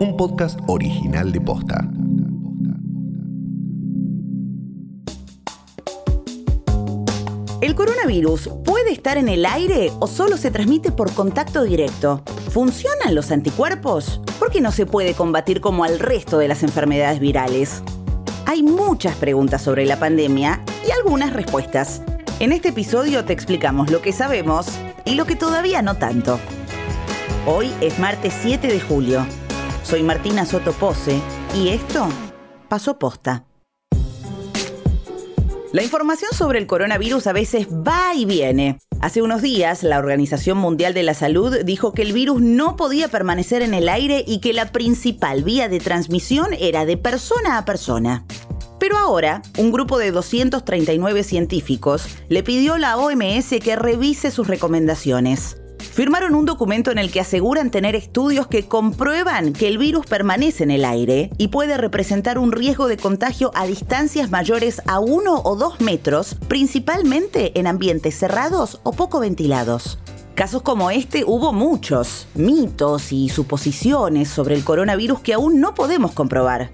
un podcast original de Posta. ¿El coronavirus puede estar en el aire o solo se transmite por contacto directo? ¿Funcionan los anticuerpos? ¿Por qué no se puede combatir como al resto de las enfermedades virales? Hay muchas preguntas sobre la pandemia y algunas respuestas. En este episodio te explicamos lo que sabemos y lo que todavía no tanto. Hoy es martes 7 de julio. Soy Martina Soto Pose y esto pasó posta. La información sobre el coronavirus a veces va y viene. Hace unos días, la Organización Mundial de la Salud dijo que el virus no podía permanecer en el aire y que la principal vía de transmisión era de persona a persona. Pero ahora, un grupo de 239 científicos le pidió a la OMS que revise sus recomendaciones firmaron un documento en el que aseguran tener estudios que comprueban que el virus permanece en el aire y puede representar un riesgo de contagio a distancias mayores a 1 o 2 metros, principalmente en ambientes cerrados o poco ventilados. Casos como este hubo muchos, mitos y suposiciones sobre el coronavirus que aún no podemos comprobar.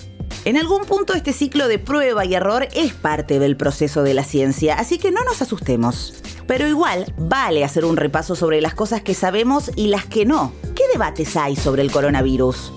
En algún punto este ciclo de prueba y error es parte del proceso de la ciencia, así que no nos asustemos. Pero igual, vale hacer un repaso sobre las cosas que sabemos y las que no. ¿Qué debates hay sobre el coronavirus?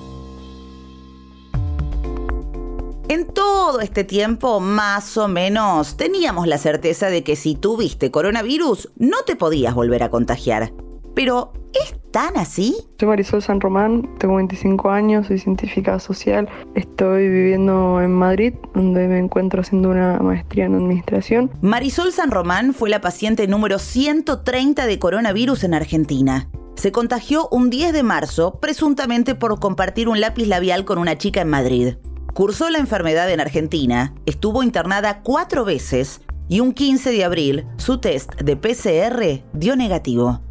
En todo este tiempo, más o menos, teníamos la certeza de que si tuviste coronavirus, no te podías volver a contagiar. Pero, ¿es tan así? Soy Marisol San Román, tengo 25 años, soy científica social, estoy viviendo en Madrid, donde me encuentro haciendo una maestría en administración. Marisol San Román fue la paciente número 130 de coronavirus en Argentina. Se contagió un 10 de marzo, presuntamente por compartir un lápiz labial con una chica en Madrid. Cursó la enfermedad en Argentina, estuvo internada cuatro veces y un 15 de abril su test de PCR dio negativo.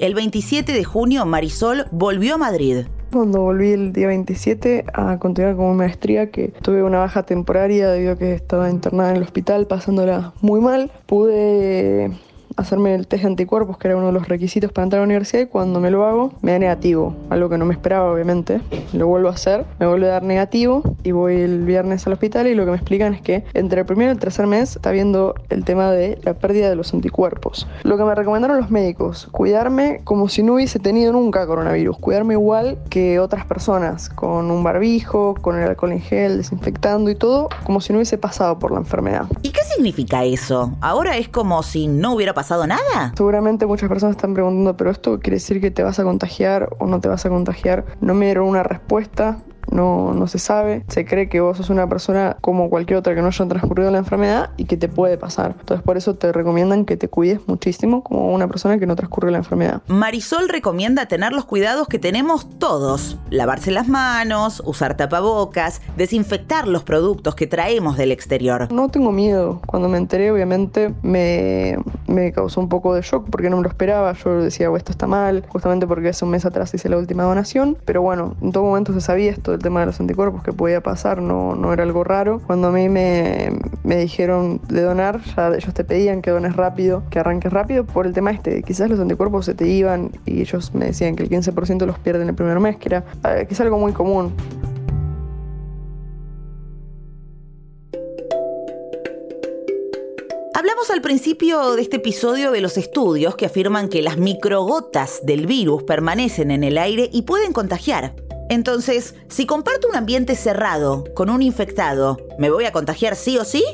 El 27 de junio, Marisol volvió a Madrid. Cuando volví el día 27 a continuar con mi maestría, que tuve una baja temporaria debido a que estaba internada en el hospital pasándola muy mal, pude hacerme el test de anticuerpos, que era uno de los requisitos para entrar a la universidad, y cuando me lo hago, me da negativo, algo que no me esperaba, obviamente. Lo vuelvo a hacer, me vuelve a dar negativo, y voy el viernes al hospital, y lo que me explican es que entre el primero y el tercer mes está viendo el tema de la pérdida de los anticuerpos. Lo que me recomendaron los médicos, cuidarme como si no hubiese tenido nunca coronavirus, cuidarme igual que otras personas, con un barbijo, con el alcohol en gel, desinfectando y todo, como si no hubiese pasado por la enfermedad. ¿Y qué significa eso? Ahora es como si no hubiera pasado nada? Seguramente muchas personas están preguntando, pero esto quiere decir que te vas a contagiar o no te vas a contagiar. No me dieron una respuesta no, no se sabe. Se cree que vos sos una persona como cualquier otra que no haya transcurrido la enfermedad y que te puede pasar. Entonces por eso te recomiendan que te cuides muchísimo como una persona que no transcurrió la enfermedad. Marisol recomienda tener los cuidados que tenemos todos. Lavarse las manos, usar tapabocas, desinfectar los productos que traemos del exterior. No tengo miedo. Cuando me enteré obviamente me, me causó un poco de shock porque no me lo esperaba. Yo decía, esto está mal, justamente porque hace un mes atrás hice la última donación. Pero bueno, en todo momento se sabía esto el tema de los anticuerpos que podía pasar, no, no era algo raro. Cuando a mí me, me dijeron de donar, ya ellos te pedían que dones rápido, que arranques rápido por el tema este. Quizás los anticuerpos se te iban y ellos me decían que el 15% los pierden el primer mes, que, era, eh, que es algo muy común. Hablamos al principio de este episodio de los estudios que afirman que las microgotas del virus permanecen en el aire y pueden contagiar. Entonces, si comparto un ambiente cerrado con un infectado, ¿me voy a contagiar sí o sí?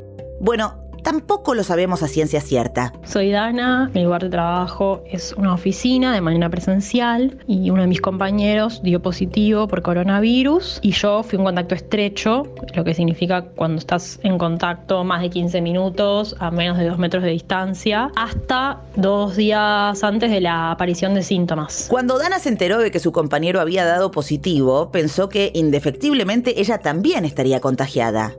Bueno, tampoco lo sabemos a ciencia cierta. Soy Dana, mi lugar de trabajo es una oficina de manera presencial y uno de mis compañeros dio positivo por coronavirus y yo fui un contacto estrecho, lo que significa cuando estás en contacto más de 15 minutos a menos de 2 metros de distancia, hasta dos días antes de la aparición de síntomas. Cuando Dana se enteró de que su compañero había dado positivo, pensó que indefectiblemente ella también estaría contagiada.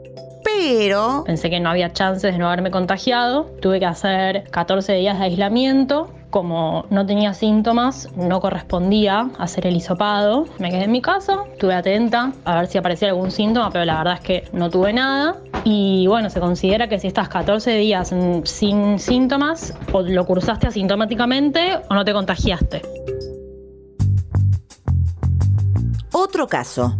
Pero... Pensé que no había chances de no haberme contagiado. Tuve que hacer 14 días de aislamiento. Como no tenía síntomas, no correspondía hacer el hisopado. Me quedé en mi casa, estuve atenta a ver si aparecía algún síntoma, pero la verdad es que no tuve nada. Y bueno, se considera que si estás 14 días sin síntomas, o lo cursaste asintomáticamente o no te contagiaste. Otro caso.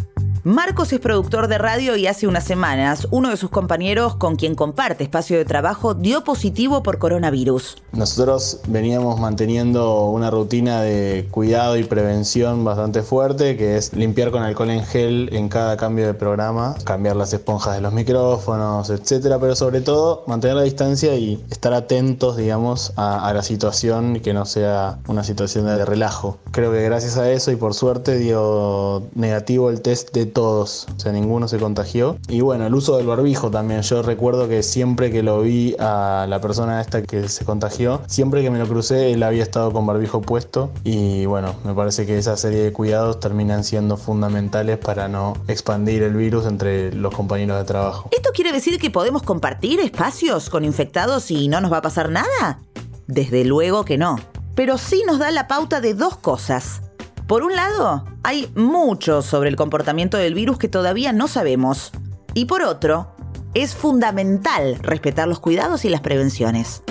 Marcos es productor de radio y hace unas semanas uno de sus compañeros con quien comparte espacio de trabajo dio positivo por coronavirus. Nosotros veníamos manteniendo una rutina de cuidado y prevención bastante fuerte, que es limpiar con alcohol en gel en cada cambio de programa, cambiar las esponjas de los micrófonos, etcétera, pero sobre todo mantener la distancia y estar atentos, digamos, a, la situación y que no sea una situación de relajo. Creo que gracias a eso y por suerte dio negativo el test de todos, o sea, ninguno se contagió. Y bueno, el uso del barbijo también. Yo recuerdo que siempre que lo vi a la persona esta que se contagió, siempre que me lo crucé, él había estado con barbijo puesto. Y bueno, me parece que esa serie de cuidados terminan siendo fundamentales para no expandir el virus entre los compañeros de trabajo. ¿Esto quiere decir que podemos compartir espacios con infectados y no nos va a pasar nada? Desde luego que no. Pero sí nos da la pauta de dos cosas. Por un lado, hay mucho sobre el comportamiento del virus que todavía no sabemos. Y por otro, es fundamental respetar los cuidados y las prevenciones.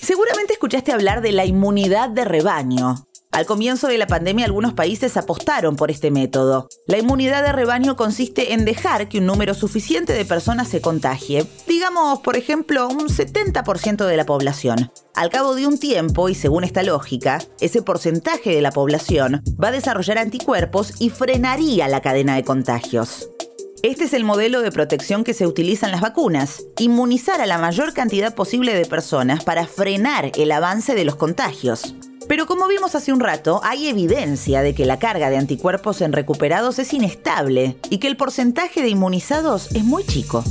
Seguramente escuchaste hablar de la inmunidad de rebaño. Al comienzo de la pandemia algunos países apostaron por este método. La inmunidad de rebaño consiste en dejar que un número suficiente de personas se contagie, digamos por ejemplo un 70% de la población. Al cabo de un tiempo, y según esta lógica, ese porcentaje de la población va a desarrollar anticuerpos y frenaría la cadena de contagios. Este es el modelo de protección que se utiliza en las vacunas, inmunizar a la mayor cantidad posible de personas para frenar el avance de los contagios. Pero como vimos hace un rato, hay evidencia de que la carga de anticuerpos en recuperados es inestable y que el porcentaje de inmunizados es muy chico.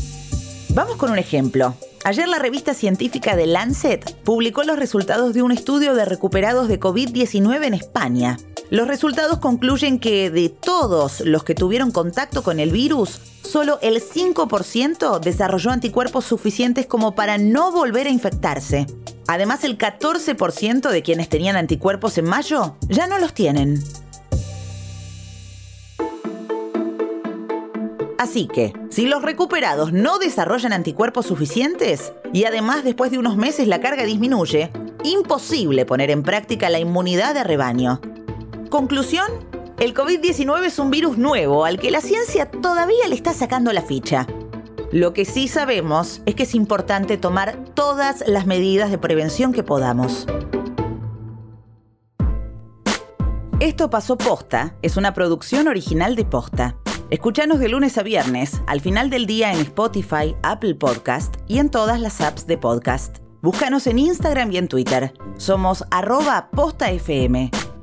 Vamos con un ejemplo. Ayer la revista científica The Lancet publicó los resultados de un estudio de recuperados de COVID-19 en España. Los resultados concluyen que de todos los que tuvieron contacto con el virus, solo el 5% desarrolló anticuerpos suficientes como para no volver a infectarse. Además, el 14% de quienes tenían anticuerpos en mayo ya no los tienen. Así que, si los recuperados no desarrollan anticuerpos suficientes y además después de unos meses la carga disminuye, imposible poner en práctica la inmunidad de rebaño. Conclusión, el COVID-19 es un virus nuevo al que la ciencia todavía le está sacando la ficha. Lo que sí sabemos es que es importante tomar todas las medidas de prevención que podamos. Esto pasó posta, es una producción original de posta. Escúchanos de lunes a viernes, al final del día en Spotify, Apple Podcast y en todas las apps de podcast. Búscanos en Instagram y en Twitter. Somos arroba postafm.